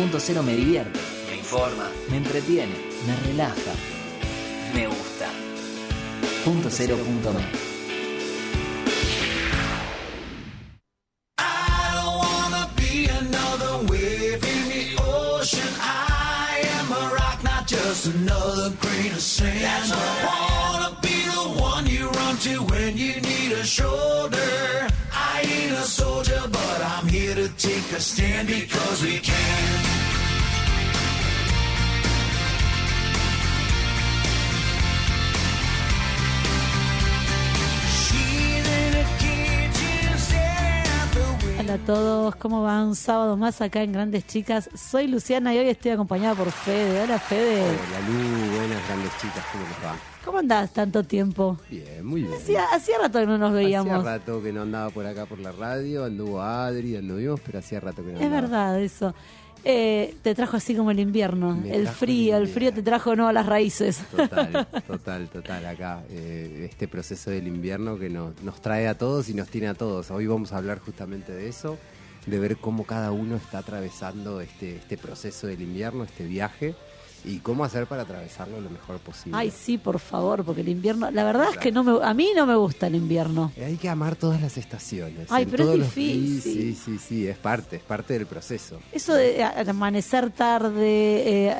Punto cero me divierte, me informa, me entretiene, me relaja, me gusta. Punto cero punto me. I don't wanna be another wave in the ocean. I am a rock, not just another grain of sand. That's I wanna be the one you run to when you need a shoulder. I ain't a soldier, but I'm here to take a stand because we can. Hola a todos, ¿cómo van? Un sábado más acá en Grandes Chicas. Soy Luciana y hoy estoy acompañada por Fede. Hola Fede. Hola Lu, buenas grandes chicas, ¿cómo les va? ¿Cómo andás tanto tiempo? Bien, muy bien. Hacía, hacía rato que no nos veíamos. Hacía rato que no andaba por acá por la radio, anduvo Adri, anduvimos, pero hacía rato que no Es andaba. verdad eso. Eh, te trajo así como el invierno, Me el frío, el el frío te trajo no a las raíces. Total, total, total, acá. eh, este proceso del invierno que nos, nos trae a todos y nos tiene a todos. Hoy vamos a hablar justamente de eso, de ver cómo cada uno está atravesando este, este proceso del invierno, este viaje, y cómo hacer para atravesarlo lo mejor posible. Ay, sí, por favor, porque el invierno, la verdad es que no me, a mí no me gusta el invierno. Eh, Hay que amar todas las estaciones. Ay, pero es difícil. Sí, sí, sí, sí, es parte, es parte del proceso. Eso de amanecer tarde, eh,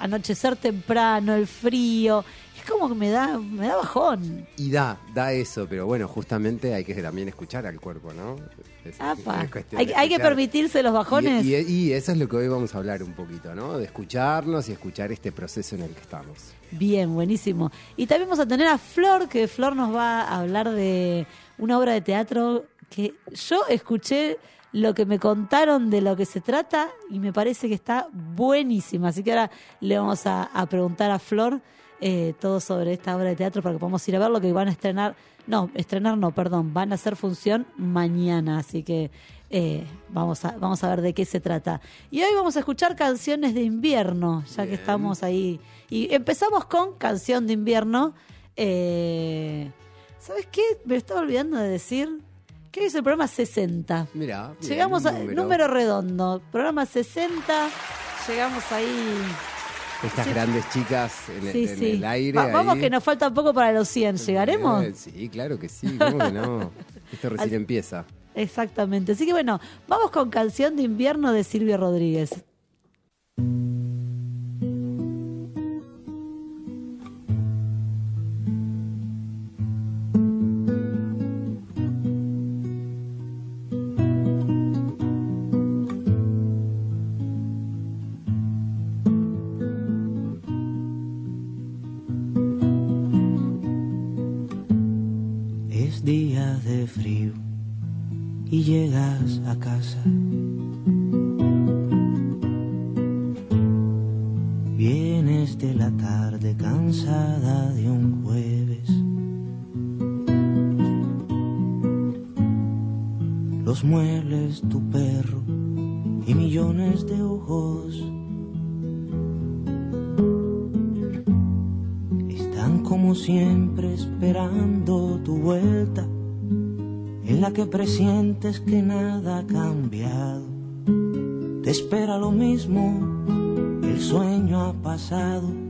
anochecer temprano, el frío, es como que me da, me da bajón. Y da, da eso, pero bueno, justamente hay que también escuchar al cuerpo, ¿no? Es- Apa. es cuestión Hay, de hay que escuchar. permitirse los bajones. Y, y- y eso es lo que hoy vamos a hablar un poquito, ¿no? De escucharnos y escuchar este proceso en el que estamos. Bien, buenísimo. Y también vamos a tener a Flor, que Flor nos va a hablar de una obra de teatro que yo escuché lo que me contaron de lo que se trata y me parece que está buenísima. Así que ahora le vamos a, a preguntar a Flor eh, todo sobre esta obra de teatro para que podamos ir a ver lo que van a estrenar. No, estrenar no, perdón, van a hacer función mañana. Así que eh, vamos, a, vamos a ver de qué se trata. Y hoy vamos a escuchar canciones de invierno, ya que estamos ahí. Y empezamos con Canción de Invierno. Eh, ¿Sabes qué? Me estaba olvidando de decir que hoy es el programa 60. Mira, Llegamos al número. redondo, programa 60. Llegamos ahí. Estas grandes chicas en, el- Sí, en sí. el aire. Va- vamos ahí. que nos falta poco para los 100. ¿Llegaremos? Eh, sí, claro que sí, ¿cómo que no? Esto recién empieza. Exactamente. Así que bueno, vamos con Canción de Invierno de Silvio Rodríguez. Llegas a casa. Vienes de la tarde cansada de un jueves. Los muebles, tu perro y millones de ojos están como siempre esperando tu vuelta, en la que presientes que nada ha cambiado. Te espera lo mismo, el sueño ha pasado.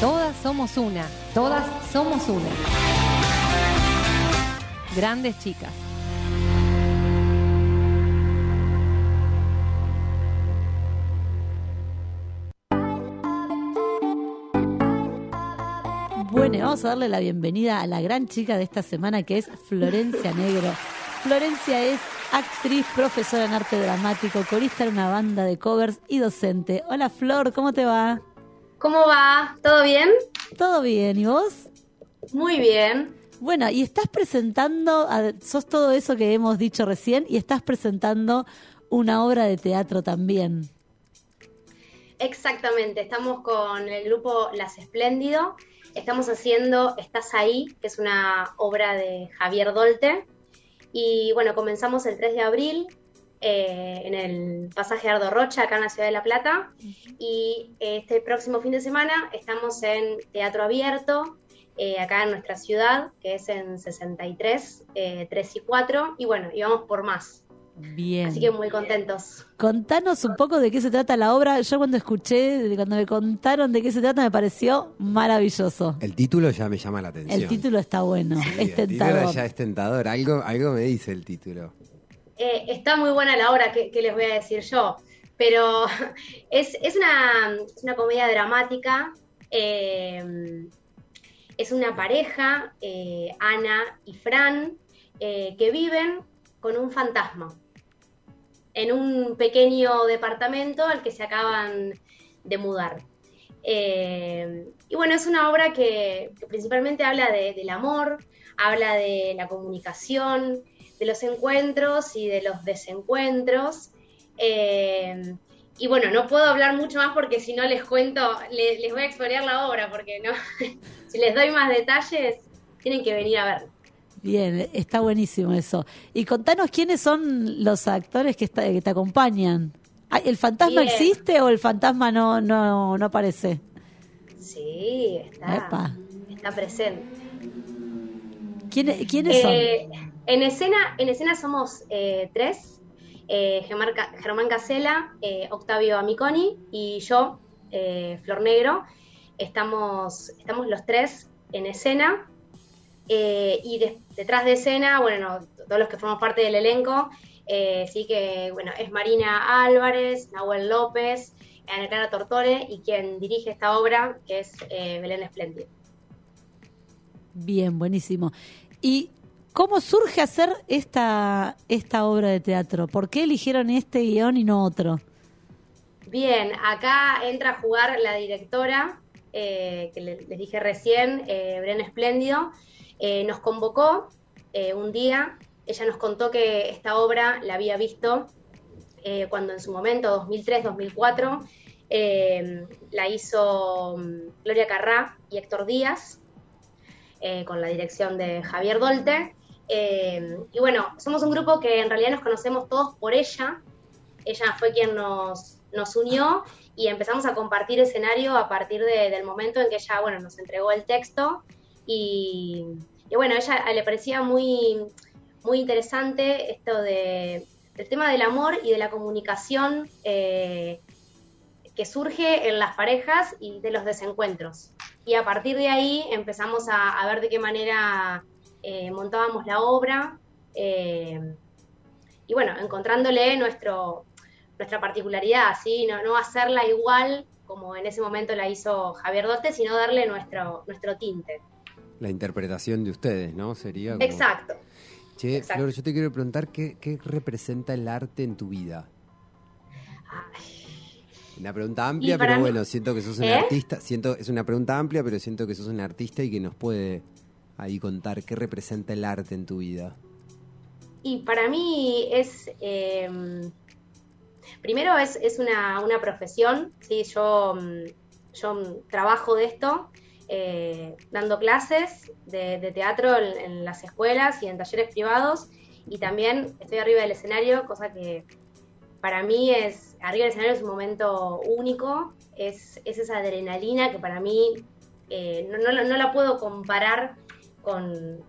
Todas somos una, todas somos una. Grandes chicas. Bueno, vamos a darle la bienvenida a la gran chica de esta semana que es Florencia Negro. Florencia es actriz, profesora en arte dramático, corista en una banda de covers y docente. Hola Flor, ¿cómo te va? ¿Cómo va? ¿Todo bien? ¿Todo bien? ¿Y vos? Muy bien. Bueno, y estás presentando, a- sos todo eso que hemos dicho recién, y estás presentando una obra de teatro también. Exactamente. Estamos con el grupo Las Espléndido. Estamos haciendo Estás ahí, que es una obra de Javier Dolte. Y bueno, comenzamos el 3 de abril eh, en el pasaje Ardo Rocha, acá en la ciudad de La Plata. Y este próximo fin de semana estamos en Teatro Abierto, eh, acá en nuestra ciudad, que es en 63, eh, 3 y 4. Y bueno, y vamos por más. Bien. Así que muy contentos. Contanos un poco de qué se trata la obra. Yo cuando escuché, cuando me contaron de qué se trata, me pareció maravilloso. El título ya me llama la atención. El título está bueno, Sí, es el título tentador. ya es tentador. Algo, algo me dice el título. Eh, está muy buena la obra, que, les voy a decir yo? Pero es, es una, una comedia dramática. eh, es una pareja, eh, Ana y Fran, que viven con un fantasma en un pequeño departamento al que se acaban de mudar. Y bueno, es una obra que, principalmente habla de- del amor, habla de la comunicación, de los encuentros y de los desencuentros. Eh, y bueno, no puedo hablar mucho más porque si no les cuento, le- les voy a exponer la obra, porque no, si les doy más detalles, tienen que venir a ver. Bien, está buenísimo eso. Y contanos quiénes son los actores que, está- que te acompañan. ¿El fantasma Bien. existe o el fantasma no, no, no aparece? Sí, está, Epa. está presente. ¿Quiénes, quiénes son? En, escena, en escena somos eh, tres, eh, Germán, Ca- Germán Casela, eh, Octavio Amiconi y yo, Flor Negro. Estamos, estamos los tres en escena y de- detrás de escena, bueno, no, todos los que formamos parte del elenco, sí que, bueno, es Marina Álvarez, Nahuel López, Ana Clara Tortore y quien dirige esta obra, que es Belén Espléndido. Bien, buenísimo. ¿Y cómo surge hacer esta, esta obra de teatro? ¿Por qué eligieron este guion y no otro? Bien, acá entra a jugar la directora, eh, que le- les dije recién, eh, Bren Espléndido, eh, nos convocó un día, ella nos contó que esta obra la había visto cuando en su momento, 2003-2004, eh, la hizo mm, Gloria Carrá y Héctor Díaz, con la dirección de Javier Dolte. Eh, y bueno, somos un grupo que en realidad nos conocemos todos por ella, ella fue quien nos, nos unió y empezamos a compartir escenario a partir de- del momento en que ella, bueno, nos entregó el texto y, y bueno, a ella le parecía muy, muy interesante esto de, del tema del amor y de la comunicación eh, que surge en las parejas y de los desencuentros. Y a partir de ahí empezamos a, a ver de qué manera eh, montábamos la obra eh, y bueno, encontrándole nuestro, nuestra particularidad, ¿sí? no, no hacerla igual como en ese momento la hizo Javier Dote, sino darle nuestro, nuestro tinte. La interpretación de ustedes, ¿no? Sería como- Exacto. Che, exacto. Flor, yo te quiero preguntar qué, qué representa el arte en tu vida. Ay, Una pregunta amplia, pero mí- bueno, siento que sos un ¿Eh? artista. Siento, es una pregunta amplia, pero siento que sos un artista y que nos puede ahí contar qué representa el arte en tu vida. Y para mí es, eh, primero es, es una, una profesión, ¿sí? yo, mm, yo trabajo de esto, eh, dando clases de, teatro en, las escuelas y en talleres privados, y también estoy arriba del escenario, cosa que para mí es, arriba del escenario es un momento único, es, es esa adrenalina que para mí eh, no, no no la puedo comparar con,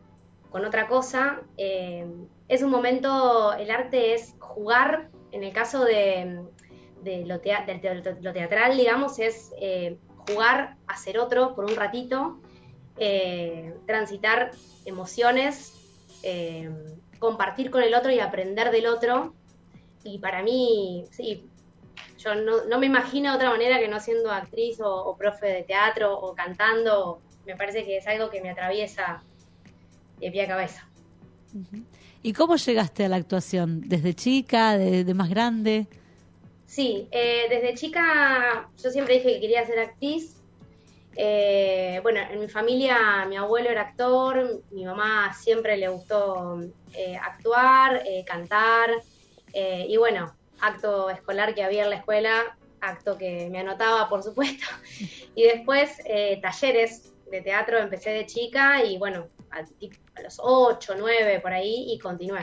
con otra cosa. Eh, es un momento, el arte es jugar, en el caso de, lo, teatral, digamos, es eh, jugar a ser otro por un ratito, eh, transitar emociones, compartir con el otro y aprender del otro. Y para mí, sí, yo no, no me imagino de otra manera que no siendo actriz o, o profe de teatro o cantando. Me parece que es algo que me atraviesa de pie a cabeza. ¿Y cómo llegaste a la actuación? ¿Desde chica, de, de más grande? Sí, eh, desde chica yo siempre dije que quería ser actriz. Eh, bueno, en mi familia mi abuelo era actor, mi mamá siempre le gustó eh, actuar, eh, cantar eh, y bueno, acto escolar que había en la escuela, acto que me anotaba por supuesto. Y después talleres de teatro empecé de chica y bueno, a, los 8, 9 por ahí y continué.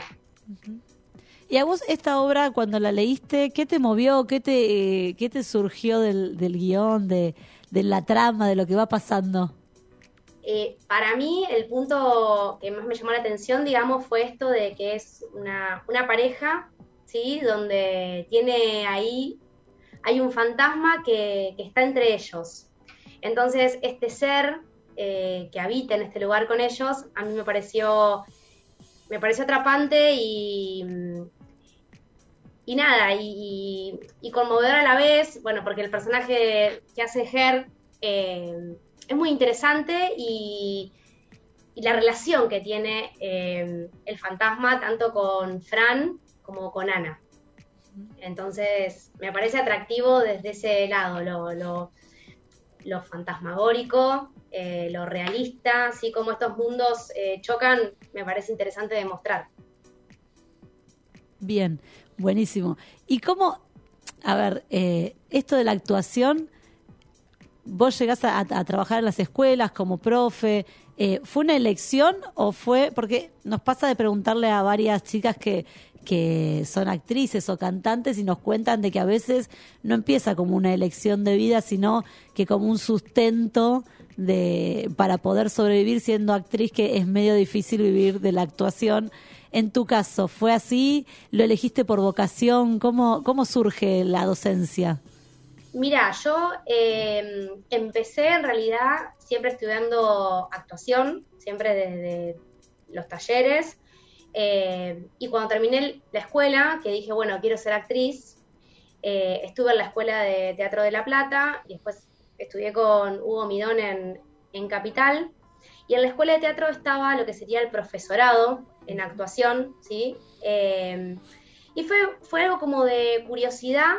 ¿Y a vos esta obra, cuando la leíste, qué te movió, qué te, eh, qué te surgió del, del guion, de, de la trama, de lo que va pasando? Eh, para mí el punto que más me llamó la atención, digamos, fue esto de que es una, una pareja, ¿sí? Donde tiene ahí, hay un fantasma que, que está entre ellos. Entonces, este ser eh, que habita en este lugar con ellos, a mí me pareció, me pareció atrapante y, y nada, y, conmovedor a la vez, bueno, porque el personaje que hace Her eh, es muy interesante y, y la relación que tiene eh, el fantasma tanto con Fran como con Ana. Entonces, me parece atractivo desde ese lado, lo fantasmagórico, eh, lo realista, así como estos mundos eh, chocan, me parece interesante de mostrar. Bien, buenísimo. ¿Y cómo, a ver, eh, esto de la actuación, vos llegás a, a trabajar en las escuelas como profe, eh, ¿fue una elección o fue, porque nos pasa de preguntarle a varias chicas que, que son actrices o cantantes y nos cuentan de que a veces no empieza como una elección de vida, sino que como un sustento de para poder sobrevivir siendo actriz, que es medio difícil vivir de la actuación. En tu caso, ¿fue así? ¿Lo elegiste por vocación? ¿Cómo, cómo surge la docencia? Mira, yo eh, empecé en realidad siempre estudiando actuación, siempre desde los talleres. eh, y cuando terminé la escuela, que dije, bueno, quiero ser actriz, eh, estuve en la Escuela de Teatro de La Plata y después estudié con Hugo Midón en, en Capital. Y en la Escuela de Teatro estaba lo que sería el profesorado en actuación, ¿sí? Eh, y fue, fue algo como de curiosidad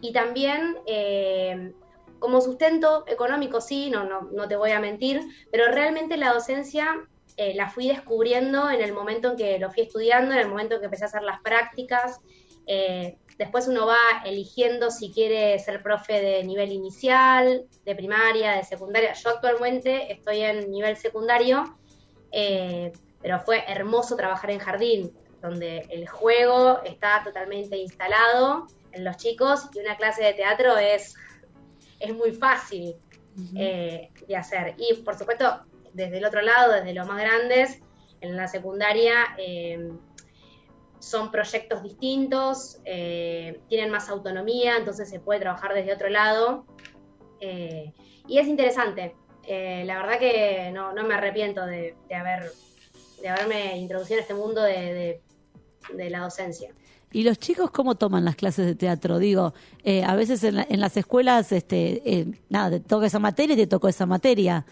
y también eh, como sustento económico, sí, no, no, no te voy a mentir, pero realmente la docencia eh, la fui descubriendo en el momento en que lo fui estudiando, en el momento en que empecé a hacer las prácticas. Después uno va eligiendo si quiere ser profe de nivel inicial, de primaria, de secundaria. Yo actualmente estoy en nivel secundario, eh, pero fue hermoso trabajar en jardín, donde el juego está totalmente instalado en los chicos y una clase de teatro es, es muy fácil eh, de hacer. Y por supuesto, desde el otro lado, desde los más grandes, en la secundaria eh, son proyectos distintos, eh, tienen más autonomía, entonces se puede trabajar desde otro lado. eh, y es interesante. Eh, la verdad que no, no me arrepiento de, de haber, de haberme introducido en este mundo de, de- de la docencia. ¿Y los chicos cómo toman las clases de teatro? Digo, a veces en, la- en las escuelas, este, nada, te toca esa materia y te tocó esa materia.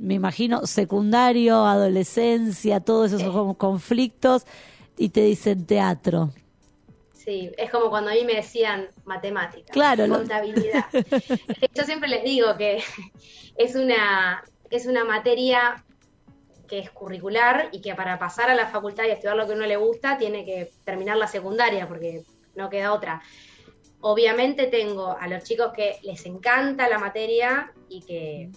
Me imagino secundario, adolescencia, todos esos conflictos y te dicen teatro. Sí. Es como cuando a mí me decían matemáticas, Claro, lo- contabilidad. Yo siempre les digo que es una, es una materia que es curricular y que para pasar a la facultad y estudiar lo que a uno le gusta tiene que terminar la secundaria porque no queda otra. Obviamente tengo a los chicos que les encanta la materia y que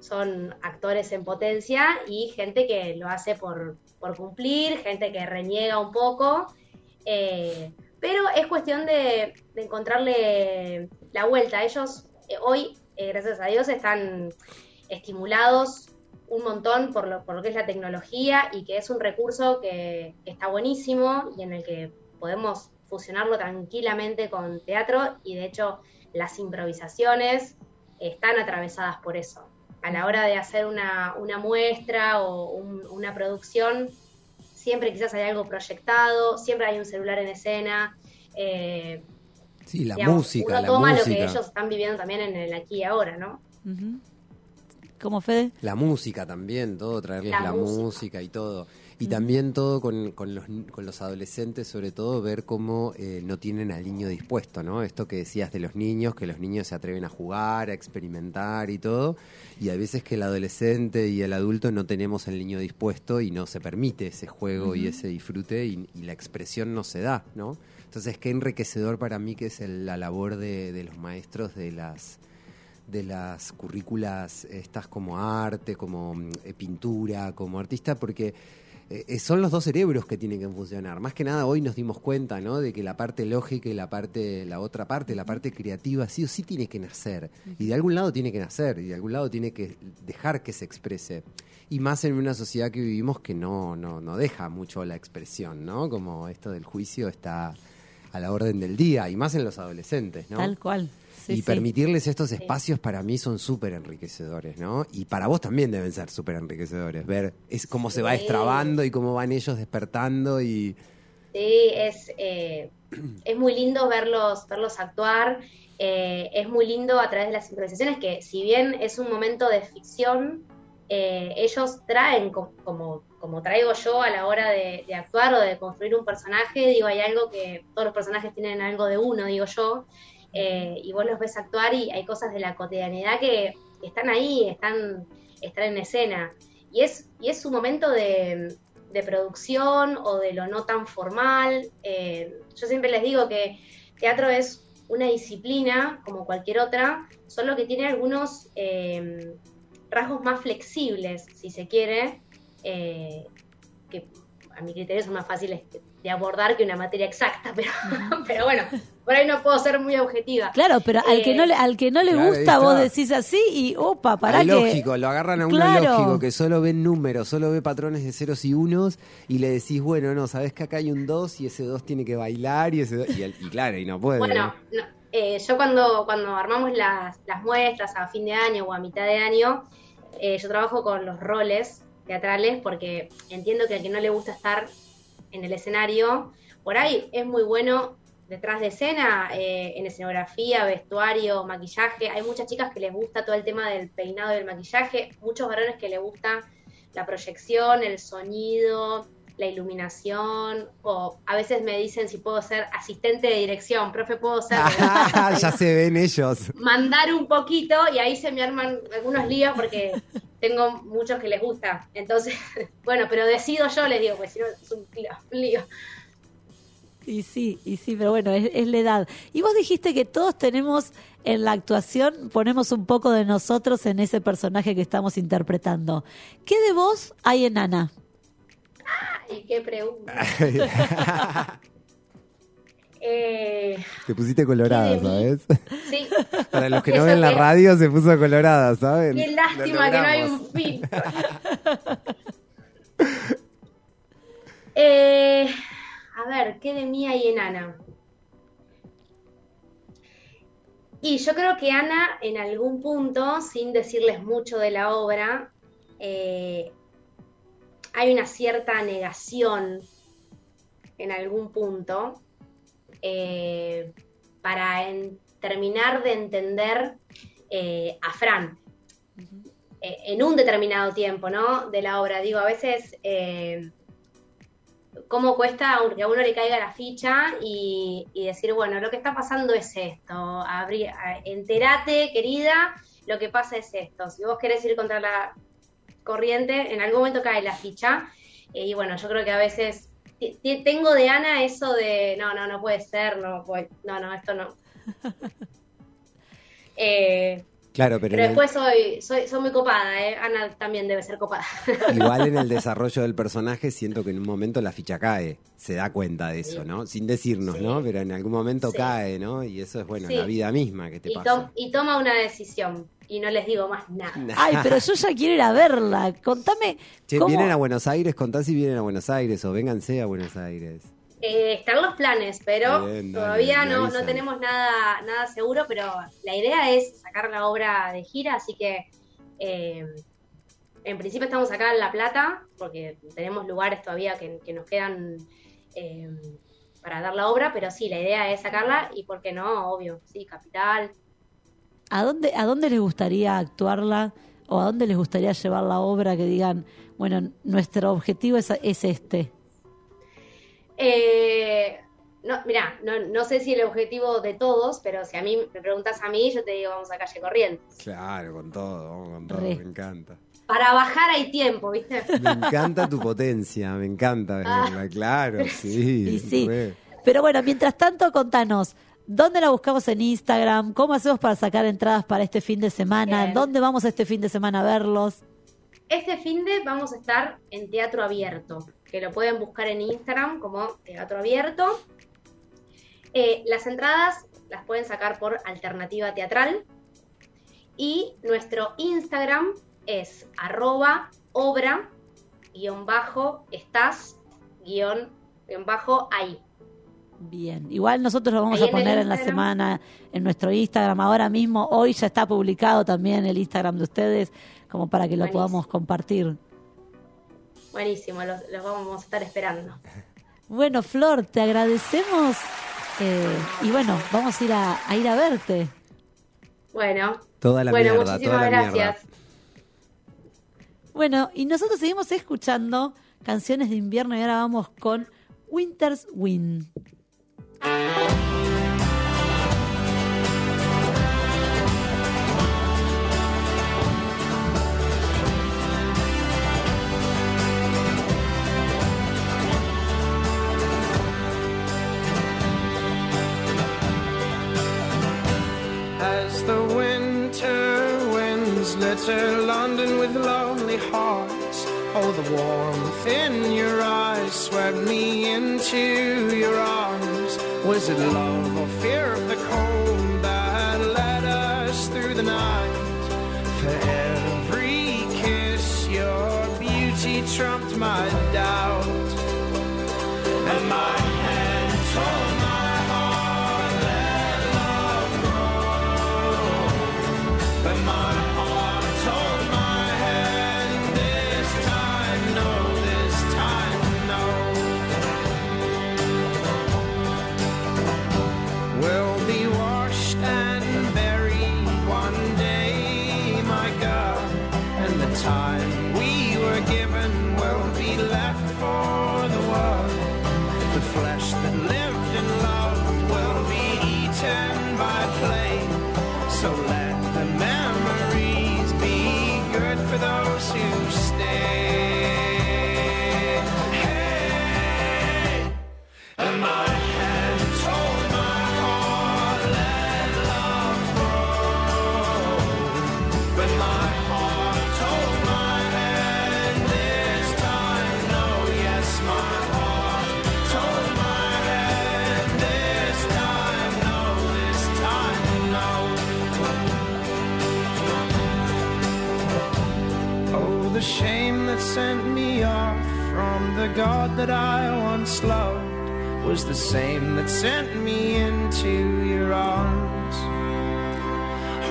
son actores en potencia y gente que lo hace por, por cumplir, gente que reniega un poco, eh, pero es cuestión de, encontrarle la vuelta. Ellos eh, hoy, eh, gracias a Dios, están estimulados un montón por lo, por lo que es la tecnología y que es un recurso que, que está buenísimo y en el que podemos fusionarlo tranquilamente con teatro y de hecho las improvisaciones están atravesadas por eso. A la hora de hacer una, una muestra o un- una producción, siempre quizás hay algo proyectado, siempre hay un celular en escena. eh, Sí, la digamos, música, uno la toma lo música. que ellos están viviendo también en el aquí y ahora, ¿no? ¿Cómo, Fede? La música también, todo, traerles La la, música. música. y todo. Y también todo con, con los, con los adolescentes, sobre todo, ver cómo eh, no tienen al niño dispuesto, ¿no? Esto que decías de los niños, que los niños se atreven a jugar, a experimentar y todo. Y a veces que el adolescente y el adulto no tenemos el niño dispuesto y no se permite ese juego y ese disfrute y, y la expresión no se da, ¿no? Entonces, qué enriquecedor para mí que es el- la labor de, de los maestros de las de las currículas estas como arte, como mm, eh, pintura, como artista, porque eh, eh, son los dos cerebros que tienen que funcionar. Más que nada hoy nos dimos cuenta, ¿no? De que la parte lógica y la parte, la otra parte, la parte creativa, sí o sí tiene que nacer. Y de algún lado tiene que nacer, y de algún lado tiene que dejar que se exprese. Y más en una sociedad que vivimos que no, no, no deja mucho la expresión, ¿no? Como esto del juicio está a la orden del día, y más en los adolescentes, ¿no? Tal cual. Sí, y sí. permitirles estos espacios para mí son súper enriquecedores, ¿no? Y para vos también deben ser súper enriquecedores, ver es cómo se va destrabando y cómo van ellos despertando y... Sí, es, eh, es muy lindo verlos, verlos actuar. eh, es muy lindo a través de las improvisaciones que, si bien es un momento de ficción, eh, ellos traen, co- como, como traigo yo a la hora de, actuar o de construir un personaje, digo, hay algo que todos los personajes tienen algo de uno, digo yo, eh, y vos los ves actuar y hay cosas de la cotidianidad que están ahí, están, están en escena. Y es, y es un momento de, de producción o de lo no tan formal. Eh, yo siempre les digo que teatro es una disciplina como cualquier otra, solo que tiene algunos eh, rasgos más flexibles, si se quiere, eh, que a mi criterio son más fáciles de abordar que una materia exacta, pero, pero bueno, por ahí no puedo ser muy objetiva. Claro, pero al que Eh, no le, al que no le Claro, gusta, vos decís así y opa, para que. lógico, lo agarran a uno Claro. lógico, que solo ve números, solo ve patrones de ceros y unos, y le decís, bueno, no, sabes que acá hay un 2 y ese 2 tiene que bailar, y ese dos- y, el- y claro, y no puede. Bueno, no, eh, yo cuando, cuando armamos las, las muestras a fin de año o a mitad de año, eh, yo trabajo con los roles teatrales porque entiendo que al que no le gusta estar en el escenario, por ahí es muy bueno detrás de escena, eh, en escenografía, vestuario, maquillaje. Hay muchas chicas que les gusta todo el tema del peinado y del maquillaje, muchos varones que les gusta la proyección, el sonido, la iluminación, o a veces me dicen si puedo ser asistente de dirección, profe, puedo ser... ya se ven ellos. mandar un poquito y ahí se me arman algunos líos porque tengo muchos que les gusta. Entonces, bueno, pero decido yo, les digo, pues si no es un lío. Y sí, y sí, pero bueno, es, es la edad. Y vos dijiste que todos tenemos en la actuación, ponemos un poco de nosotros en ese personaje que estamos interpretando. ¿Qué de vos hay en Ana? Ay, qué pregunta. Eh, Te pusiste colorada. ¿sabes? sí, Para los que no ven la que- radio, se puso colorada, ¿saben? qué Lo lástima que no hay un filtro. Eh, a ver, ¿qué de mí hay en Ana? Y yo creo que Ana, en algún punto, sin decirles mucho de la obra, eh, hay una cierta negación en algún punto eh, para en- terminar de entender eh, a Fran eh, en un determinado tiempo, ¿no? De la obra. Digo, a veces eh, cómo cuesta que a uno le caiga la ficha y, y decir, bueno, lo que está pasando es esto, abrí- enterate, querida, lo que pasa es esto. Si vos querés ir contra la corriente, en algún momento cae la ficha. Eh, y bueno, yo creo que a veces tengo de Ana eso de, no, no, no puede ser, no, puede- no, no, esto no. Eh, Claro, pero, pero en el- después soy, soy, soy muy copada, ¿eh? Ana también debe ser copada. igual en el desarrollo del personaje siento que en un momento la ficha cae, se da cuenta de eso, ¿no? Sin decirnos, Sí. ¿no? Pero en algún momento Sí. cae, ¿no? Y eso es, bueno, Sí. la vida misma que te y, pasa. y toma una decisión. Y no les digo más nada. Ay, pero yo ya quiero ir a verla. Contame Che, cómo... vienen a Buenos Aires, contá si vienen a Buenos Aires o vénganse a Buenos Aires. Eh, están los planes, pero Bien, todavía no, no tenemos nada, nada seguro, pero la idea es sacar la obra de gira, así que eh, en principio estamos acá en La Plata, porque tenemos lugares todavía que, que nos quedan eh, para dar la obra, pero sí, la idea es sacarla y, ¿por qué no? Obvio, sí, Capital. ¿A dónde, ¿A dónde les gustaría actuarla o a dónde les gustaría llevar la obra que digan, bueno, nuestro objetivo es, es este? Eh, no, mira, no, no sé si el objetivo de todos, pero si a mí me preguntas a mí, yo te digo, vamos a calle Corrientes. Claro, con todo, vamos con todo, me encanta. Para bajar hay tiempo, ¿viste? Me encanta tu potencia, me encanta verla, claro, sí. Y sí. re. Pero bueno, mientras tanto, contanos, ¿dónde la buscamos en Instagram? ¿Cómo hacemos para sacar entradas para este fin de semana? Bien. ¿Dónde vamos este fin de semana a verlos? Este fin de vamos a estar en Teatro Abierto, que lo pueden buscar en Instagram como Teatro Abierto. Eh, las entradas las pueden sacar por Alternativa Teatral. Y nuestro Instagram es arroba obra guion bajo estás guion, guion bajo ahí. Bien, igual nosotros lo vamos Ahí a poner en la semana en nuestro Instagram ahora mismo. Hoy ya está publicado también el Instagram de ustedes, como para que lo Buenísimo. podamos compartir. Buenísimo, los, los vamos a estar esperando. Bueno, Flor, te agradecemos eh, y bueno, vamos a ir a, a ir a verte. Bueno, Toda la bueno, mierda, muchísimas toda la gracias. mierda. Bueno, y nosotros seguimos escuchando canciones de invierno y ahora vamos con Winter's Wind. Litter London with lonely hearts, oh, the warmth in your eyes swept me into your arms. Was it love or fear of the cold that led us through the night? For every kiss, your beauty trumped my doubt. And my same that sent me into your arms.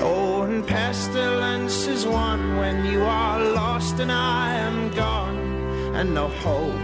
Oh, and pestilence is one when you are lost and I am gone, and no hope,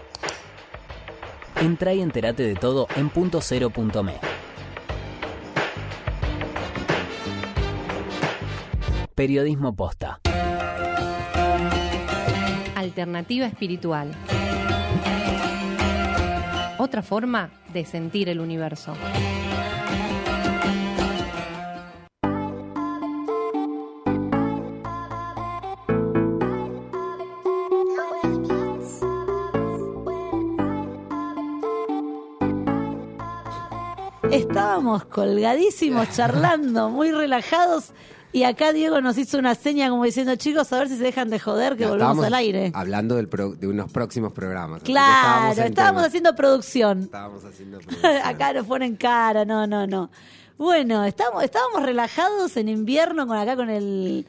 Entra y entérate de todo en punto. Periodismo posta. Alternativa espiritual. Otra forma de sentir el universo. Estábamos colgadísimos, charlando, muy relajados. Y acá Diego nos hizo una seña como diciendo, chicos, a ver si se dejan de joder, que Ya, volvemos al aire. Hablando del pro- de unos próximos programas. Claro, estábamos haciendo producción. Estábamos haciendo producción. acá nos ponen cara, no, no, no. Bueno, estábamos, estábamos relajados en invierno con acá con el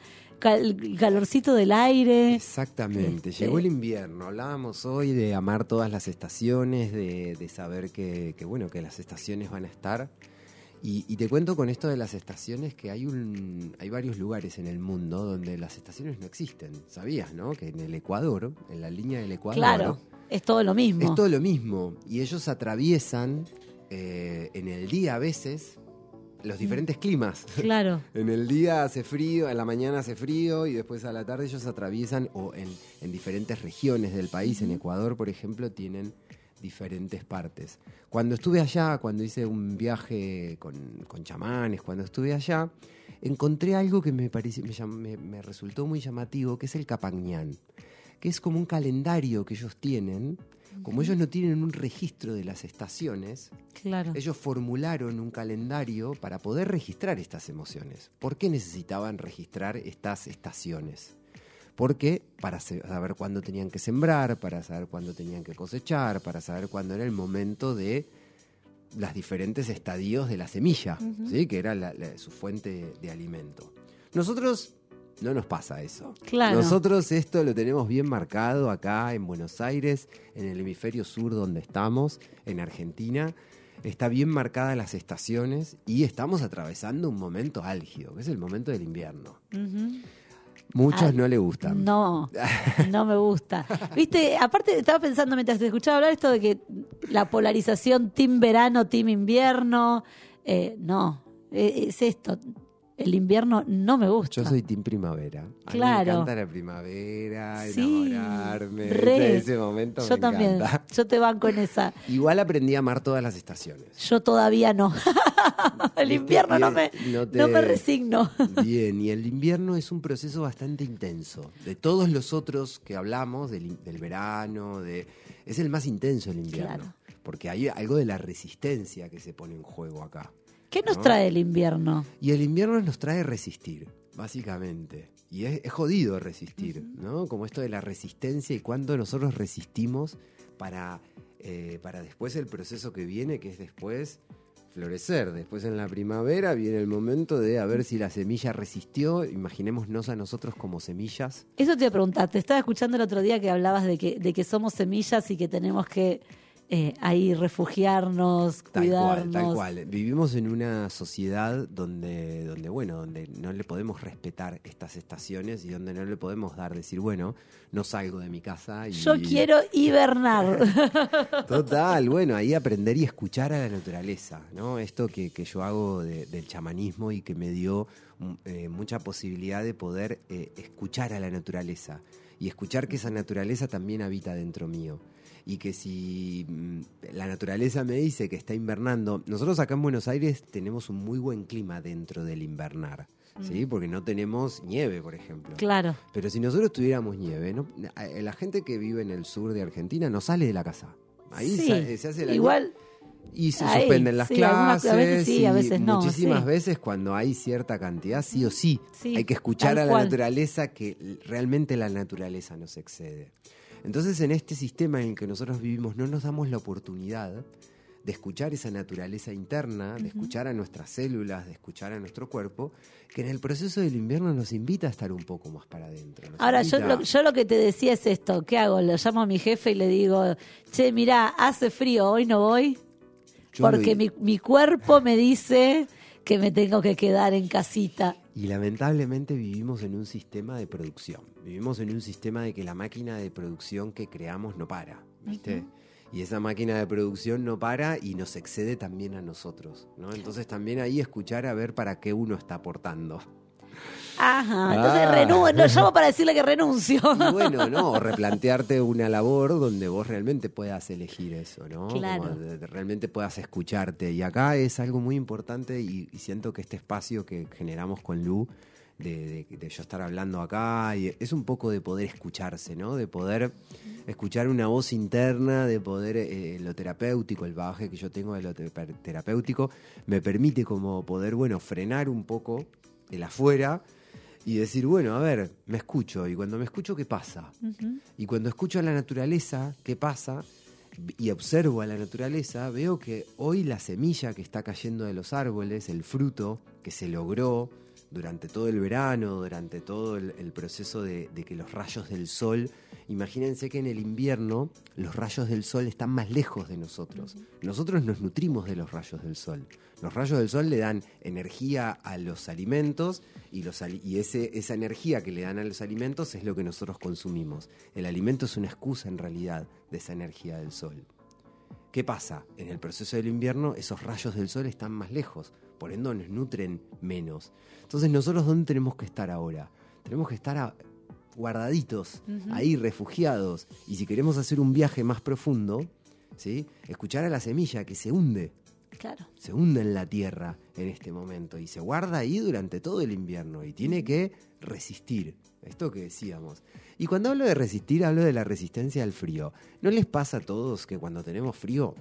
calorcito del aire. Exactamente, Este- llegó el invierno. Hablábamos hoy de amar todas las estaciones, de, de saber que, que, bueno, que las estaciones van a estar. Y, y te cuento con esto de las estaciones que hay un, hay varios lugares en el mundo donde las estaciones no existen. ¿Sabías, no? Que en el Ecuador, en la línea del Ecuador, Claro, es todo lo mismo. es todo lo mismo. Y ellos atraviesan eh, en el día a veces los diferentes climas. Claro. En el día hace frío, en la mañana hace frío y después a la tarde ellos atraviesan o en, en diferentes regiones del país. En Ecuador, por ejemplo, tienen diferentes partes. Cuando estuve allá, cuando hice un viaje con, con chamanes, cuando estuve allá, encontré algo que me, pareció, me, resultó muy llamativo, que es el Capañán, que es como un calendario que ellos tienen. Como ellos no tienen un registro de las estaciones, Claro. ellos formularon un calendario para poder registrar estas emociones. ¿Por qué necesitaban registrar estas estaciones? Porque para saber cuándo tenían que sembrar, para saber cuándo tenían que cosechar, para saber cuándo era el momento de las diferentes estadios de la semilla. ¿sí? que era la- la- su fuente de alimento. Nosotros no nos pasa eso. Claro. Nosotros esto lo tenemos bien marcado acá en Buenos Aires, en el hemisferio sur donde estamos, en Argentina. Está bien marcadas las estaciones y estamos atravesando un momento álgido, que es el momento del invierno. Ujú. Muchos Ah, no le gustan. No, no me gusta. Viste, aparte estaba pensando mientras te escuchaba hablar esto de que la polarización team verano, team invierno, eh, no, eh, es esto. El invierno no me gusta. Yo soy team primavera. A mí Claro. me encanta la primavera, Sí, enamorarme. re. Ese, ese momento Yo me también, encanta. yo te banco en esa. Igual aprendí a amar todas las estaciones. Yo todavía no. El invierno no me, no te- no me resigno. Bien, y el invierno es un proceso bastante intenso. De todos los otros que hablamos, del, verano, de es el más intenso el invierno. Porque hay algo de la resistencia que se pone en juego acá. ¿Qué nos ¿no? trae el invierno? Y el invierno nos trae resistir, básicamente. Y es, es jodido resistir, ¿no? Como esto de la resistencia y cuánto nosotros resistimos para, eh, para después el proceso que viene, que es después florecer. Después en la primavera viene el momento de a ver si la semilla resistió. Imaginémonos a nosotros como semillas. Eso te iba a preguntar, te estaba escuchando el otro día que hablabas de que, de que somos semillas y que tenemos que eh, ahí refugiarnos, Tal cuidarnos. cual, tal cual. Vivimos en una sociedad donde, donde, bueno, donde no le podemos respetar estas estaciones y donde no le podemos dar, decir, bueno, no salgo de mi casa y... Yo quiero hibernar. Total, bueno, ahí aprender y escuchar a la naturaleza, ¿no? Esto que, que yo hago de- del chamanismo y que me dio mm, eh, mucha posibilidad de poder eh, escuchar a la naturaleza y escuchar que esa naturaleza también habita dentro mío. Y que si mm, la naturaleza me dice que está invernando, nosotros acá en Buenos Aires tenemos un muy buen clima dentro del invernar, ¿sí? Mm. Porque no tenemos nieve, por ejemplo. claro. Pero si nosotros tuviéramos nieve, ¿no? Eh, la gente que vive en el sur de Argentina no sale de la casa. Ahí Sí, sa- se hace la igual y se ahí, suspenden las sí, algunas- clases. a veces sí, a veces no, Muchísimas sí. veces cuando hay cierta cantidad, sí o sí, hay que escuchar a la cual. naturaleza que realmente la naturaleza nos excede. Entonces en este sistema en el que nosotros vivimos no nos damos la oportunidad de escuchar esa naturaleza interna, de escuchar a nuestras células, de escuchar a nuestro cuerpo, que en el proceso del invierno nos invita a estar un poco más para adentro. Ahora, yo lo, yo lo que te decía es esto, ¿qué hago? Lo llamo a mi jefe y le digo, che, mira, hace frío, hoy no voy, Yo porque mi, mi cuerpo me dice que me tengo que quedar en casita. Y lamentablemente vivimos en un sistema de producción. Vivimos en un sistema de que la máquina de producción que creamos no para, ¿viste? Y esa máquina de producción no para y nos excede también a nosotros, ¿no? Entonces también ahí escuchar a ver para qué uno está aportando. Ajá, entonces Ah. renuncio, lo llamo para decirle que renuncio. Y bueno, no, o replantearte una labor donde vos realmente puedas elegir eso, ¿no? Claro. Como realmente puedas escucharte. Y acá es algo muy importante y, y siento que este espacio que generamos con Lu, de, de- de yo estar hablando acá, y es un poco de poder escucharse, ¿no? De poder escuchar una voz interna, de poder, eh, lo terapéutico, el bagaje que yo tengo de lo te- terapéutico, me permite como poder, bueno, frenar un poco el afuera y decir, bueno, a ver, me escucho. Y cuando me escucho, ¿qué pasa? Y cuando escucho a la naturaleza, ¿qué pasa? Y observo a la naturaleza, veo que hoy la semilla que está cayendo de los árboles, el fruto que se logró durante todo el verano, durante todo el, el proceso de, de que los rayos del sol, imagínense que en el invierno los rayos del sol están más lejos de nosotros. Nosotros nos nutrimos de los rayos del sol. Los rayos del sol le dan energía a los alimentos y, los y ese, esa energía que le dan a los alimentos es lo que nosotros consumimos. El alimento es una excusa en realidad de esa energía del sol. ¿Qué pasa? En el proceso del invierno esos rayos del sol están más lejos, por ende nos nutren menos. Entonces nosotros ¿dónde tenemos que estar ahora? Tenemos que estar a- guardaditos, ahí refugiados. Y si queremos hacer un viaje más profundo, ¿sí? escuchar a la semilla que se hunde, Claro. se hunde en la tierra en este momento y se guarda ahí durante todo el invierno y tiene que resistir. Esto que decíamos. Y cuando hablo de resistir, hablo de la resistencia al frío. ¿No les pasa a todos que cuando tenemos frío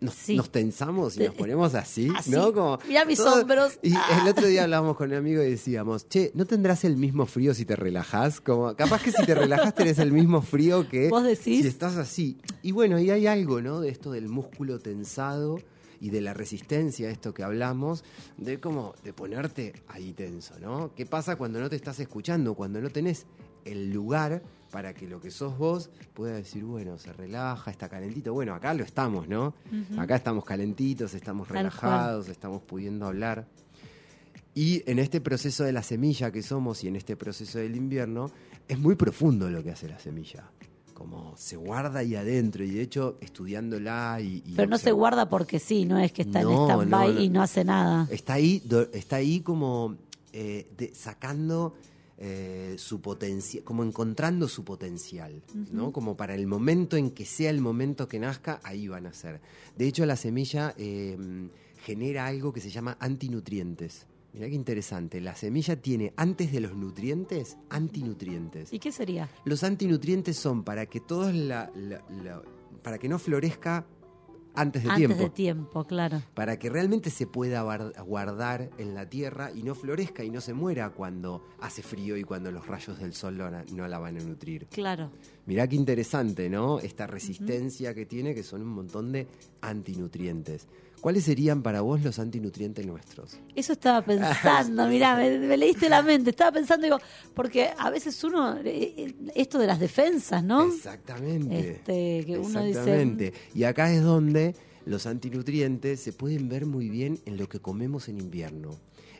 nos, Sí. nos tensamos y nos ponemos así? Así. ¿No? Como Mirá mis hombros. Y Ah. el otro día hablábamos con un amigo y decíamos, che, ¿no tendrás el mismo frío si te relajás? Como, capaz que si te relajás tenés el mismo frío que ¿Vos decís? si estás así. Y bueno, y hay algo, ¿no? De esto del músculo tensado y de la resistencia, esto que hablamos, de como de ponerte ahí tenso, ¿no? ¿Qué pasa cuando no te estás escuchando? Cuando no tenés el lugar para que lo que sos vos pueda decir, bueno, se relaja, está calentito. Bueno, acá lo estamos, ¿no? Acá estamos calentitos, estamos relajados, estamos pudiendo hablar. Y en este proceso de la semilla que somos y en este proceso del invierno, es muy profundo lo que hace la semilla. Como se guarda ahí adentro y de hecho estudiándola y... y Pero no se guarda porque sí, no es que está No, en stand-by no, no. y no hace nada. Está ahí, está ahí como eh, de- sacando eh, su potencial, como encontrando su potencial, ¿no? Como para el momento en que sea el momento que nazca, ahí van a ser. De hecho, la semilla eh, genera algo que se llama antinutrientes. Mirá qué interesante. La semilla tiene, antes de los nutrientes, antinutrientes. ¿Y qué sería? Los antinutrientes son para que todos la, la- la- para que no florezca antes de Antes tiempo de tiempo, claro. para que realmente se pueda guar- guardar en la tierra y no florezca y no se muera cuando hace frío y cuando los rayos del sol no, no la van a nutrir. Claro. Mirá qué interesante, ¿no? Esta resistencia que tiene, que son un montón de antinutrientes. ¿Cuáles serían para vos los antinutrientes nuestros? Eso estaba pensando, mirá, me, me leíste la mente, estaba pensando, digo, porque a veces uno, eh, esto de las defensas, ¿no? Exactamente. Este, que uno dice, Exactamente. Y acá es donde los antinutrientes se pueden ver muy bien en lo que comemos en invierno,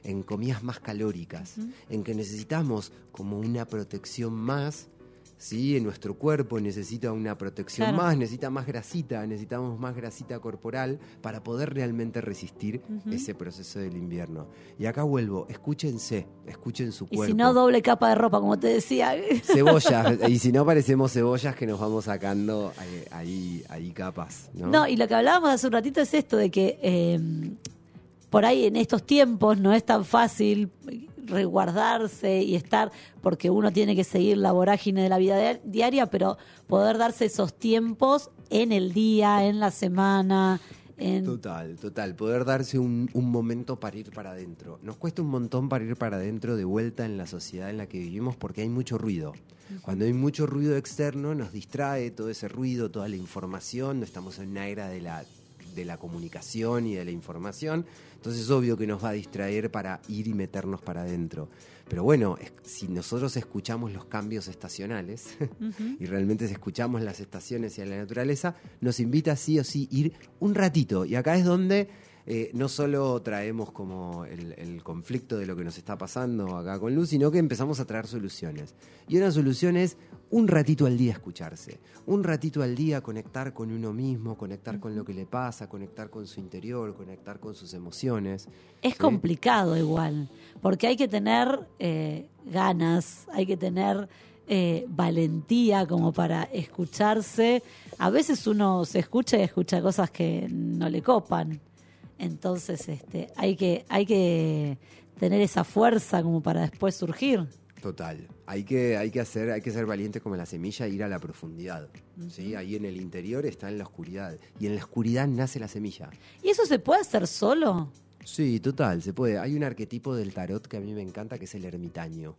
en comidas más calóricas, en que necesitamos como una protección más. Sí, en nuestro cuerpo necesita una protección Claro. más, necesita más grasita, necesitamos más grasita corporal para poder realmente resistir ese proceso del invierno. Y acá vuelvo, escúchense, escuchen su y cuerpo. si no, doble capa de ropa, como te decía. Cebollas, y si no parecemos cebollas que nos vamos sacando eh, ahí, ahí capas, ¿no? No, y lo que hablábamos hace un ratito es esto de que eh, por ahí en estos tiempos no es tan fácil resguardarse y estar, porque uno tiene que seguir la vorágine de la vida dia- diaria, pero poder darse esos tiempos en el día, en la semana, en... Total, total. Poder darse un, un momento para ir para adentro. Nos cuesta un montón para ir para adentro de vuelta en la sociedad en la que vivimos porque hay mucho ruido. Cuando hay mucho ruido externo nos distrae todo ese ruido, toda la información. No estamos en una era de la, de la comunicación y de la información. Entonces es obvio que nos va a distraer para ir y meternos para adentro. Pero bueno, es- si nosotros escuchamos los cambios estacionales y realmente escuchamos las estaciones y a la naturaleza, nos invita sí o sí ir un ratito. Y acá es donde eh, no solo traemos como el, el conflicto de lo que nos está pasando acá con Luz, sino que empezamos a traer soluciones. Y una solución es un ratito al día escucharse, un ratito al día conectar con uno mismo, conectar con lo que le pasa, conectar con su interior, conectar con sus emociones. Es ¿sí? complicado igual, porque hay que tener eh, ganas, hay que tener eh, valentía como para escucharse. A veces uno se escucha y escucha cosas que no le copan. Entonces, este, hay que, hay que tener esa fuerza como para después surgir. Total. Hay que, hay que hacer, hay que ser valiente como la semilla e ir a la profundidad. ¿sí? Ahí en el interior está en la oscuridad. Y en la oscuridad nace la semilla. ¿Y eso se puede hacer solo? Sí, total, se puede. Hay un arquetipo del tarot que a mí me encanta que es el ermitaño.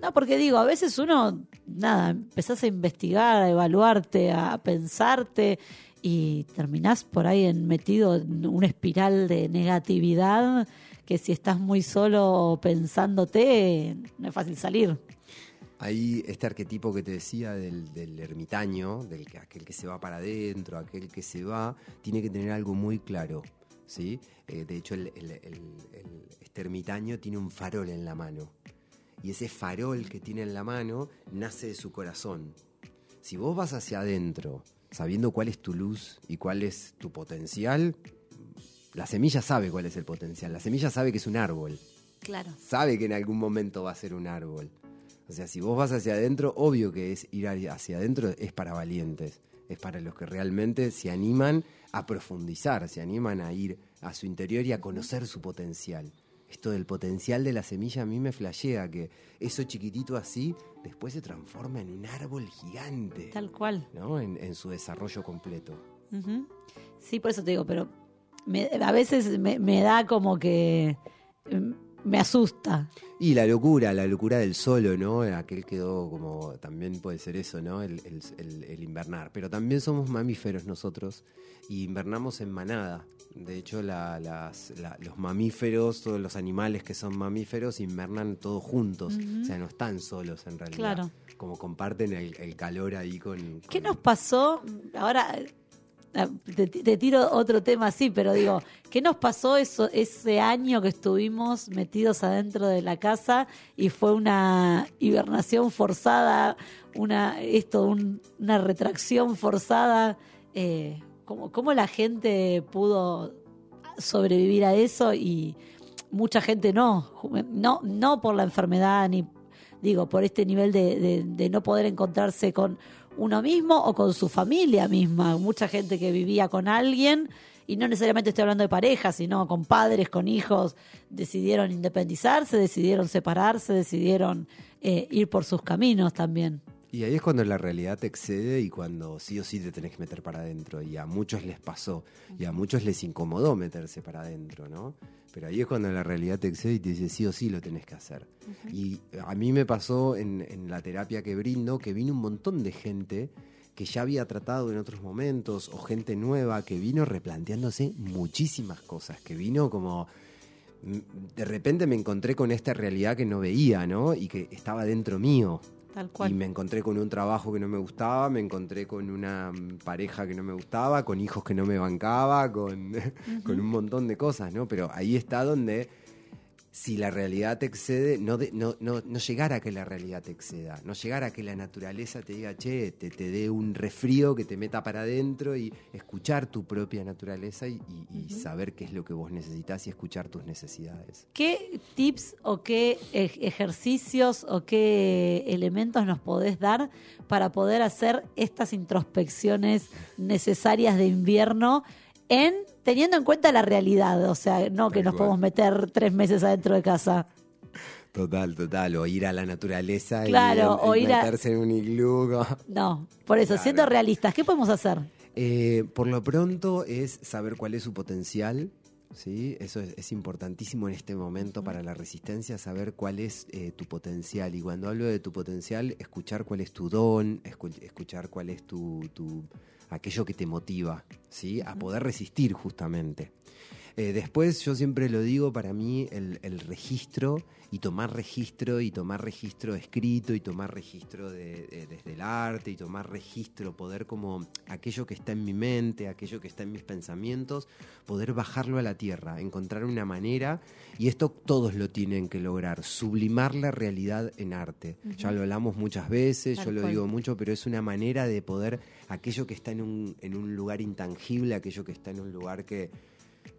No, porque digo, a veces uno, nada, empezás a investigar, a evaluarte, a pensarte y terminás por ahí en- metido en una espiral de negatividad que si estás muy solo pensándote, no es fácil salir. Hay este arquetipo que te decía del, del ermitaño, del que, aquel que se va para adentro, aquel que se va, tiene que tener algo muy claro. ¿sí? Eh, de hecho, el- el- este ermitaño tiene un farol en la mano. Y ese farol que tiene en la mano nace de su corazón. Si vos vas hacia adentro, sabiendo cuál es tu luz y cuál es tu potencial, la semilla sabe cuál es el potencial. La semilla sabe que es un árbol Claro. sabe que en algún momento va a ser un árbol. O sea, si vos vas hacia adentro, obvio que es ir hacia adentro es para valientes, es para los que realmente se animan a profundizar, se animan a ir a su interior y a conocer su potencial. Esto del potencial de la semilla a mí me flashea que eso chiquitito así después se transforma en un árbol gigante, Tal cual. ¿no? En, en su desarrollo completo. Sí, por eso te digo, pero me- a veces me, me da como que mm, me asusta. Y la locura, la locura del solo, ¿no? Aquel quedó como, también puede ser eso, ¿no? El, el- el- el invernar. Pero también somos mamíferos nosotros y invernamos en manada. De hecho, la- las- la- los mamíferos, todos los animales que son mamíferos, invernan todos juntos. O sea, no están solos en realidad. Claro. Como comparten el, calor ahí con... ¿Qué nos pasó? Ahora te, te tiro otro tema así, pero digo, ¿qué nos pasó eso, ese año que estuvimos metidos adentro de la casa y fue una hibernación forzada, una esto, un- una retracción forzada? Eh, ¿cómo, la gente pudo sobrevivir a eso y mucha gente no? No, no por la enfermedad ni digo, por este nivel de no poder encontrarse con uno mismo o con su familia misma. Mucha gente que vivía con alguien, y no necesariamente estoy hablando de parejas, sino con padres, con hijos, decidieron independizarse, decidieron separarse, decidieron eh, ir por sus caminos también. Y ahí es cuando la realidad te excede y cuando sí o sí te tenés que meter para adentro. Y a muchos les pasó, y a muchos les incomodó meterse para adentro, ¿no? Pero ahí es cuando la realidad te excede y te dice sí o sí lo tenés que hacer. Y a mí me pasó en, en la terapia que brindo que vino un montón de gente que ya había tratado en otros momentos, o gente nueva que vino replanteándose muchísimas cosas, que vino como mm, de repente me encontré con esta realidad que no veía, ¿no? Y que estaba dentro mío. Tal cual. Y me encontré con un trabajo que no me gustaba, me encontré con una mm, pareja que no me gustaba, con hijos que no me bancaba, con, con un montón de cosas, ¿no? Pero ahí está donde si la realidad te excede, no, de- no, no, no llegar a que la realidad te exceda, no llegar a que la naturaleza te diga, che, te, te dé un resfrío que te meta para adentro y escuchar tu propia naturaleza y, y- y saber qué es lo que vos necesitas y escuchar tus necesidades. ¿Qué tips o qué ej- ejercicios o qué elementos nos podés dar para poder hacer estas introspecciones necesarias de invierno en teniendo en cuenta la realidad? O sea, no que nos podemos meter tres meses adentro de casa. Total, total, o ir a la naturaleza Claro, y, o y ir a- meterse en un iglú. No, por eso, Claro. siendo realistas, ¿qué podemos hacer? Eh, por lo pronto es saber cuál es su potencial, ¿sí? Eso es, es importantísimo en este momento para la resistencia, saber cuál es eh, tu potencial. Y cuando hablo de tu potencial, escuchar cuál es tu don, escu- escuchar cuál es tu, tu- aquello que te motiva, ¿sí? A poder resistir justamente. Eh, después, yo siempre lo digo, para mí el, el registro y tomar registro y tomar registro escrito y tomar registro de- de- desde el arte y tomar registro, poder como aquello que está en mi mente, aquello que está en mis pensamientos, poder bajarlo a la tierra, encontrar una manera, y esto todos lo tienen que lograr, sublimar la realidad en arte. Ya lo hablamos muchas veces, Tal yo lo cual. digo mucho, pero es una manera de poder, aquello que está en un, en un lugar intangible, aquello que está en un lugar que,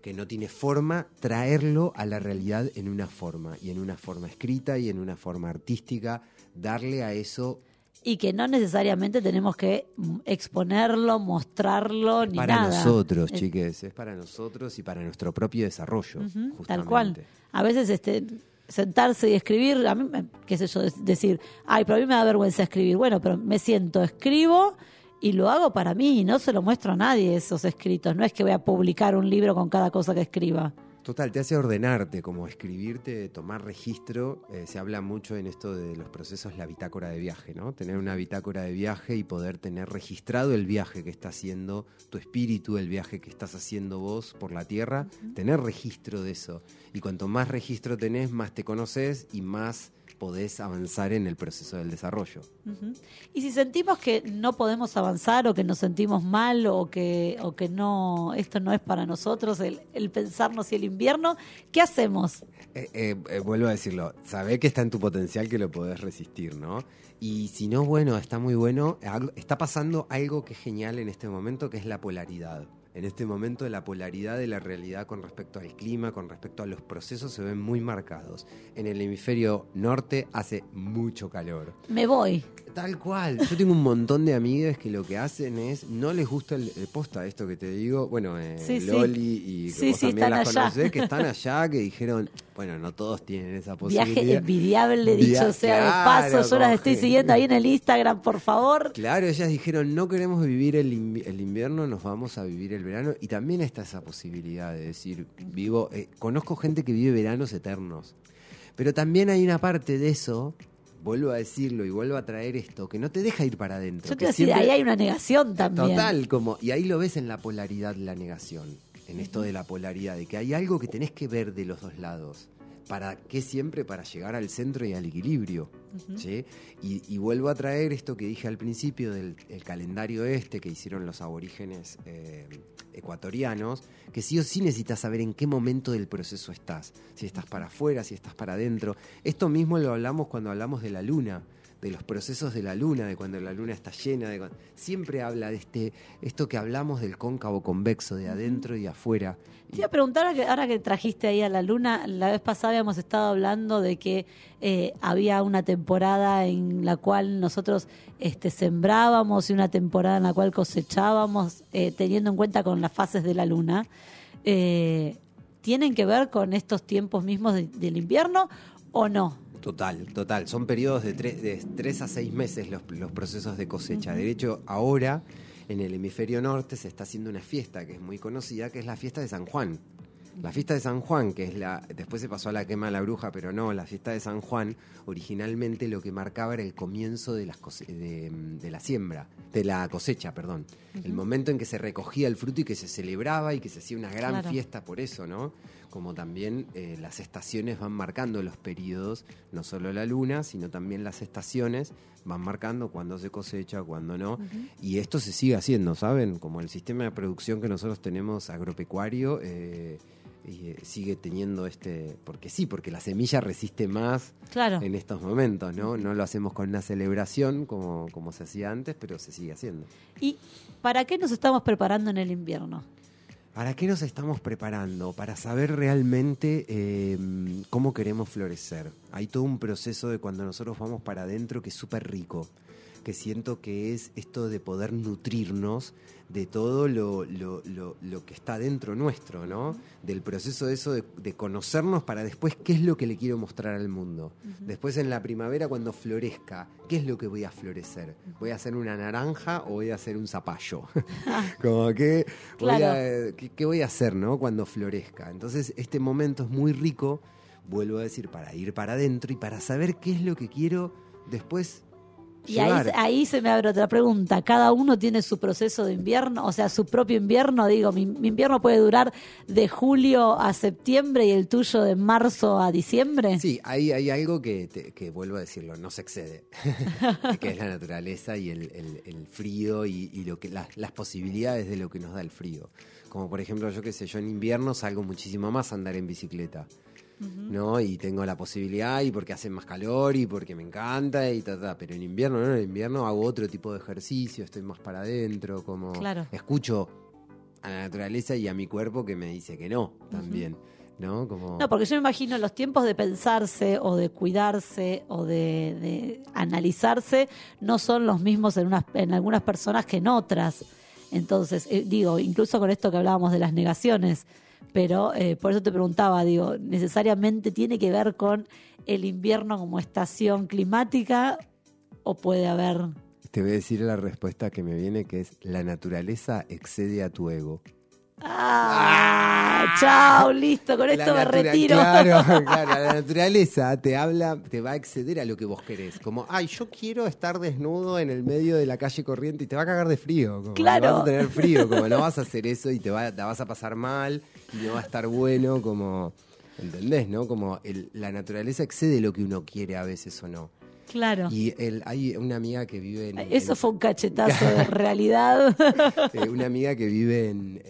que no tiene forma, traerlo a la realidad en una forma, y en una forma escrita y en una forma artística, darle a eso Y que no necesariamente tenemos que mm, exponerlo, mostrarlo, ni para nada. nosotros, Es- chiques, es para nosotros y para nuestro propio desarrollo. Tal cual. A veces este sentarse y escribir, a mí, me- qué sé yo, decir, ay, pero a mí me da vergüenza escribir. Bueno, pero me siento, escribo y lo hago para mí y no se lo muestro a nadie esos escritos. No es que voy a publicar un libro con cada cosa que escriba. Total, te hace ordenarte, como escribirte, tomar registro. Eh, se habla mucho en esto de los procesos, la bitácora de viaje, ¿no? Tener una bitácora de viaje y poder tener registrado el viaje que está haciendo tu espíritu, el viaje que estás haciendo vos por la tierra, tener registro de eso. Y cuanto más registro tenés, más te conoces y más podés avanzar en el proceso del desarrollo. Y si sentimos que no podemos avanzar o que nos sentimos mal o que, o que no, esto no es para nosotros, el, el pensarnos y el invierno, ¿qué hacemos? Eh, eh, eh, vuelvo a decirlo, sabé que está en tu potencial que lo podés resistir, ¿no? Y si no, bueno, está muy bueno. Está pasando algo que es genial en este momento, que es la polaridad. En este momento la polaridad de la realidad con respecto al clima, con respecto a los procesos, se ven muy marcados. En el hemisferio norte hace mucho calor. Me voy. Tal cual. Yo tengo un montón de amigas que lo que hacen es, no les gusta el, el posta esto que te digo, bueno, eh, Sí, sí. Loli y que Sí, vos también están las allá. conocés, que están allá, que dijeron, bueno, no todos tienen esa posibilidad. Viaje envidiable, dicho Via- sea de claro, paso. Yo las estoy siguiendo ahí en el Instagram, por favor. Claro, ellas dijeron, no queremos vivir el, el invierno, nos vamos a vivir el verano. Y también está esa posibilidad de decir, vivo, eh, conozco gente que vive veranos eternos. Pero también hay una parte de eso, vuelvo a decirlo y vuelvo a traer esto, que no te deja ir para adentro. Yo te decir, siempre- ahí hay una negación también. Total, como, y ahí lo ves en la polaridad, la negación, en esto de la polaridad, de que hay algo que tenés que ver de los dos lados. ¿Para qué siempre? Para llegar al centro y al equilibrio. ¿sí? Y, y vuelvo a traer esto que dije al principio del el calendario este que hicieron los aborígenes eh, ecuatorianos, que sí o sí necesitas saber en qué momento del proceso estás. Si estás para afuera, si estás para adentro. Esto mismo lo hablamos cuando hablamos de la luna de los procesos de la luna, de cuando la luna está llena, de cuando- siempre habla de este, esto que hablamos del cóncavo convexo, de adentro y afuera. Te iba a preguntar, ahora que, ahora que trajiste ahí a la luna, la vez pasada habíamos estado hablando de que eh, había una temporada en la cual nosotros este, sembrábamos y una temporada en la cual cosechábamos, eh, teniendo en cuenta con las fases de la luna. Eh, ¿Tienen que ver con estos tiempos mismos de- del invierno o no? Total, total. Son periodos de tres, de tres a seis meses los, los procesos de cosecha. De hecho, ahora en el hemisferio norte se está haciendo una fiesta que es muy conocida, que es la fiesta de San Juan. La fiesta de San Juan, que es la. Después se pasó a la quema de la bruja, pero no, la fiesta de San Juan, originalmente lo que marcaba era el comienzo de, las cose- de, de la siembra, de la cosecha, perdón. El momento en que se recogía el fruto y que se celebraba y que se hacía una gran Claro. fiesta por eso, ¿no? Como también eh, las estaciones van marcando los periodos, no solo la luna, sino también las estaciones van marcando cuándo se cosecha, cuándo no. Y esto se sigue haciendo, ¿saben? Como el sistema de producción que nosotros tenemos agropecuario eh, y, eh, sigue teniendo este... Porque sí, porque la semilla resiste más Claro. en estos momentos, ¿no? No lo hacemos con una celebración como, como se hacía antes, pero se sigue haciendo. ¿Y para qué nos estamos preparando en el invierno? ¿Para qué nos estamos preparando? Para saber realmente eh, cómo queremos florecer. Hay todo un proceso de cuando nosotros vamos para adentro que es súper rico, que siento que es esto de poder nutrirnos de todo lo, lo- lo- lo que está dentro nuestro, ¿no? Del proceso de eso de, de conocernos para después qué es lo que le quiero mostrar al mundo. Después en la primavera cuando florezca, ¿qué es lo que voy a florecer? ¿Voy a hacer una naranja o voy a hacer un zapallo? Como que voy a- Claro. ¿qué, qué voy a hacer, no? Cuando florezca. Entonces, este momento es muy rico, vuelvo a decir, para ir para adentro y para saber qué es lo que quiero después Y ahí, ahí se me abre otra pregunta. ¿Cada uno tiene su proceso de invierno? O sea, su propio invierno. Digo, mi, mi invierno puede durar de julio a septiembre y el tuyo de marzo a diciembre. Sí, hay, hay algo que, te- que, vuelvo a decirlo, no se excede, que es la naturaleza y el, el- el frío y, y lo que las, las posibilidades de lo que nos da el frío. Como por ejemplo, yo qué sé, yo en invierno salgo muchísimo más a andar en bicicleta. ¿No? Y tengo la posibilidad y porque hace más calor y porque me encanta y ta, ta. Pero en invierno, ¿no? En invierno hago otro tipo de ejercicio, estoy más para adentro, como Claro. escucho a la naturaleza y a mi cuerpo que me dice que no también, ¿no? Como No, porque yo me imagino los tiempos de pensarse o de cuidarse o de, de analizarse no son los mismos en, unas, en algunas personas que en otras. Entonces, eh, digo, incluso con esto que hablábamos de las negaciones, pero eh, por eso te preguntaba, digo, ¿necesariamente tiene que ver con el invierno como estación climática o puede haber... Te voy a decir la respuesta que me viene, que es la naturaleza excede a tu ego. ¡Ah! ¡Chao! Listo, con esto me retiro. Claro, claro, la naturaleza te habla, te va a exceder a lo que vos querés. Como, ay, yo quiero estar desnudo en el medio de la calle corriente y te va a cagar de frío. Como, Claro. Vas a tener frío, como no vas a hacer eso y te va, la vas a pasar mal y no va a estar bueno, como, ¿entendés, no? Como el- la naturaleza excede lo que uno quiere a veces o no. Claro. Y el, hay una amiga que vive en... Eso en- fue un cachetazo de realidad. una amiga que vive en-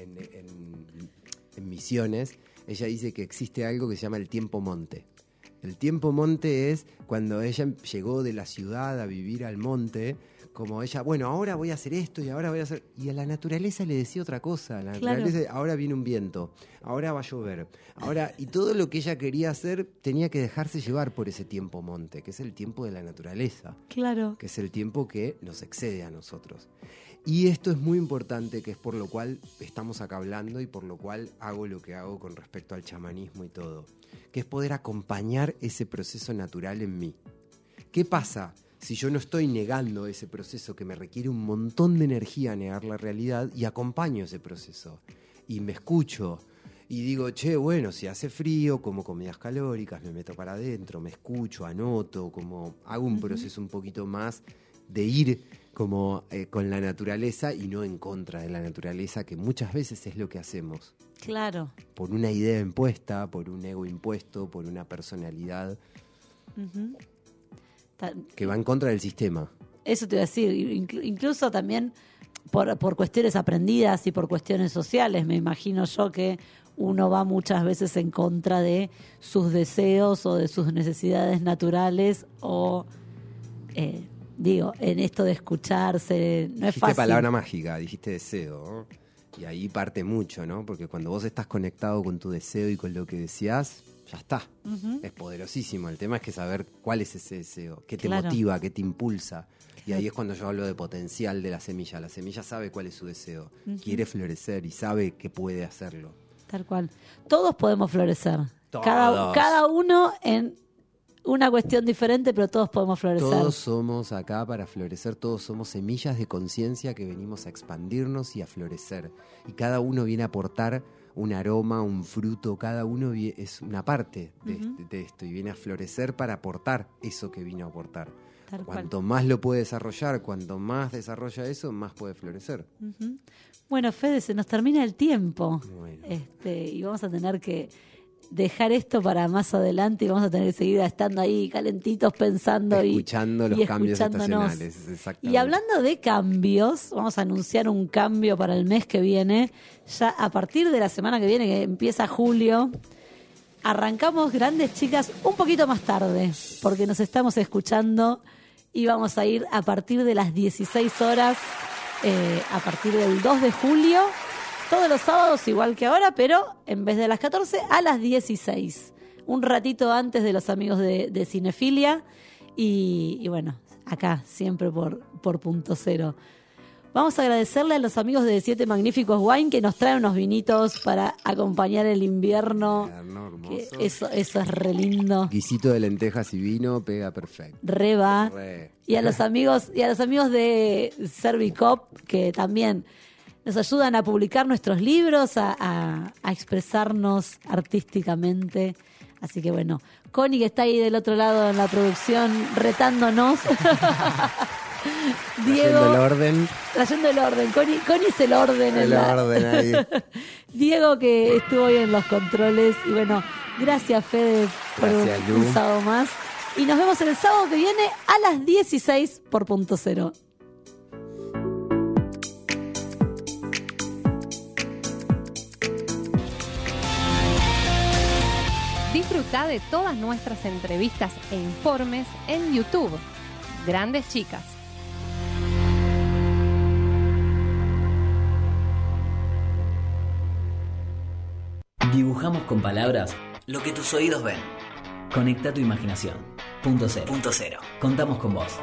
en Misiones, ella dice que existe algo que se llama el tiempo monte. El tiempo monte es cuando ella llegó de la ciudad a vivir al monte, como ella, bueno, ahora voy a hacer esto y ahora voy a hacer... Y a la naturaleza le decía otra cosa, a la Claro. naturaleza, ahora viene un viento, ahora va a llover, ahora... Y todo lo que ella quería hacer tenía que dejarse llevar por ese tiempo monte, que es el tiempo de la naturaleza claro. que es el tiempo que nos excede a nosotros. Y esto es muy importante, que es por lo cual estamos acá hablando y por lo cual hago lo que hago con respecto al chamanismo y todo, que es poder acompañar ese proceso natural en mí. ¿Qué pasa si yo no estoy negando ese proceso que me requiere un montón de energía negar la realidad y acompaño ese proceso? Y me escucho y digo, che, bueno, si hace frío, como comidas calóricas, me meto para adentro, me escucho, anoto, como hago un proceso un poquito más de ir como eh, con la naturaleza y no en contra de la naturaleza, que muchas veces es lo que hacemos, Claro. por una idea impuesta, por un ego impuesto, por una personalidad. Ta- que va en contra del sistema. Eso te iba a decir, inclu- incluso también por, por cuestiones aprendidas y por cuestiones sociales, me imagino yo que uno va muchas veces en contra de sus deseos o de sus necesidades naturales o, eh, digo, en esto de escucharse, no es dijiste fácil. palabra mágica, dijiste deseo. ¿no? Y ahí parte mucho, ¿no? Porque cuando vos estás conectado con tu deseo y con lo que deseas, ya está. Es poderosísimo. El tema es que saber cuál es ese deseo, qué te Claro. motiva, qué te impulsa. Y ahí es cuando yo hablo de potencial de la semilla. La semilla sabe cuál es su deseo. Quiere florecer y sabe que puede hacerlo. Tal cual. Todos podemos florecer. Todos. Cada, cada uno en una cuestión diferente, pero todos podemos florecer. Todos somos acá para florecer, todos somos semillas de conciencia que venimos a expandirnos y a florecer. Y cada uno viene a aportar un aroma, un fruto, cada uno es una parte de, Ujú. de esto y viene a florecer para aportar eso que vino a aportar. Tal cual. Cuanto más lo puede desarrollar, cuanto más desarrolla eso, más puede florecer. Bueno, Fede, se nos termina el tiempo. Este, y vamos a tener que dejar esto para más adelante y vamos a tener que seguir estando ahí calentitos pensando y Escuchando los y cambios escuchándonos. estacionales. Y hablando de cambios, vamos a anunciar un cambio para el mes que viene. Ya a partir de la semana que viene, que empieza julio, arrancamos Grandes Chicas un poquito más tarde, porque nos estamos escuchando y vamos a ir a partir de las 16 horas, eh, a partir del 2 de julio, todos los sábados igual que ahora, pero en vez de las 14 a las 16. Un ratito antes de los amigos de, de Cinefilia y, y bueno, acá siempre por, por punto cero. Vamos a agradecerle a los amigos de Siete Magníficos Wine que nos traen unos vinitos para acompañar el invierno. Que eso, eso es re lindo. Guisito de lentejas y vino pega perfecto. Re va. Re. Y a los amigos, y a los amigos de Servicop, que también nos ayudan a publicar nuestros libros, a, a- a expresarnos artísticamente. Así que bueno, Connie que está ahí del otro lado en la producción retándonos. Diego. Haciendo el orden. Trayendo el orden. Connie, Connie es el orden. en El la- orden ahí. Diego que estuvo hoy en los controles. Y bueno, gracias Fede por Gracias, un, Lu. un sábado más. Y nos vemos el sábado que viene a las 16 por punto cero. Disfruta de todas nuestras entrevistas e informes en YouTube. Grandes Chicas. Dibujamos con palabras lo que tus oídos ven. Conecta tu imaginación. Punto cero. Punto cero. Contamos con vos.